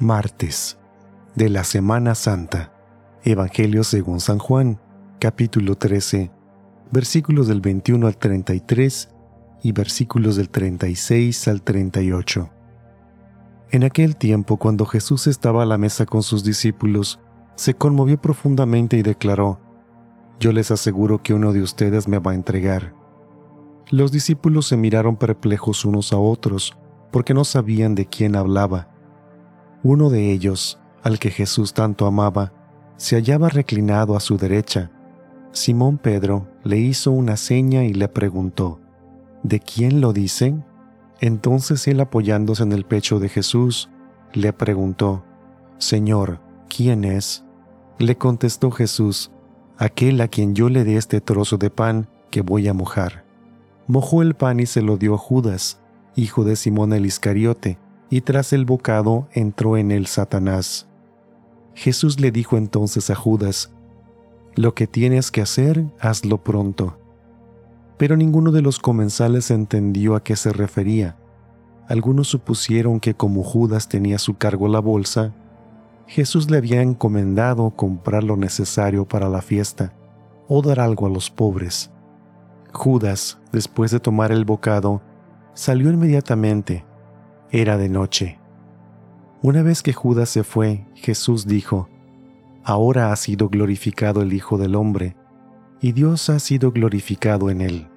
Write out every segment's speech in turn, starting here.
Martes de la Semana Santa. Evangelio según San Juan, capítulo 13, versículos del 21 al 33 y versículos del 36 al 38. En aquel tiempo, cuando Jesús estaba a la mesa con sus discípulos, se conmovió profundamente y declaró, Yo les aseguro que uno de ustedes me va a entregar. Los discípulos se miraron perplejos unos a otros, porque no sabían de quién hablaba. Uno de ellos, al que Jesús tanto amaba, se hallaba reclinado a su derecha. Simón Pedro le hizo una seña y le preguntó, ¿De quién lo dicen? Entonces él apoyándose en el pecho de Jesús, le preguntó, Señor, ¿quién es? Le contestó Jesús, aquel a quien yo le dé este trozo de pan que voy a mojar. Mojó el pan y se lo dio a Judas, hijo de Simón el Iscariote, y tras el bocado entró en él Satanás. Jesús le dijo entonces a Judas, Lo que tienes que hacer, hazlo pronto. Pero ninguno de los comensales entendió a qué se refería. Algunos supusieron que como Judas tenía a su cargo la bolsa, Jesús le había encomendado comprar lo necesario para la fiesta o dar algo a los pobres. Judas, después de tomar el bocado, salió inmediatamente era de noche. Una vez que Judas se fue, Jesús dijo, Ahora ha sido glorificado el Hijo del Hombre, y Dios ha sido glorificado en él.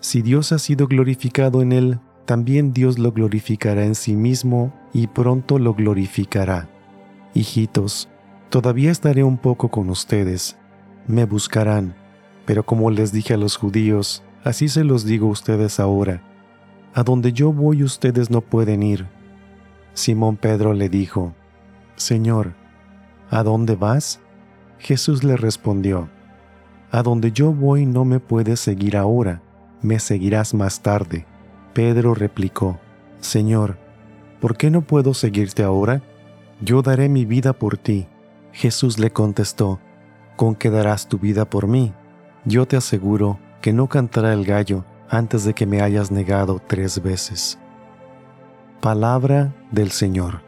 Si Dios ha sido glorificado en él, también Dios lo glorificará en sí mismo y pronto lo glorificará. Hijitos, todavía estaré un poco con ustedes. Me buscarán, pero como les dije a los judíos, así se los digo a ustedes ahora a donde yo voy ustedes no pueden ir. Simón Pedro le dijo, Señor, ¿a dónde vas? Jesús le respondió, A donde yo voy no me puedes seguir ahora, me seguirás más tarde. Pedro replicó, Señor, ¿por qué no puedo seguirte ahora? Yo daré mi vida por ti. Jesús le contestó, ¿con qué darás tu vida por mí? Yo te aseguro que no cantará el gallo antes de que me hayas negado tres veces. Palabra del Señor.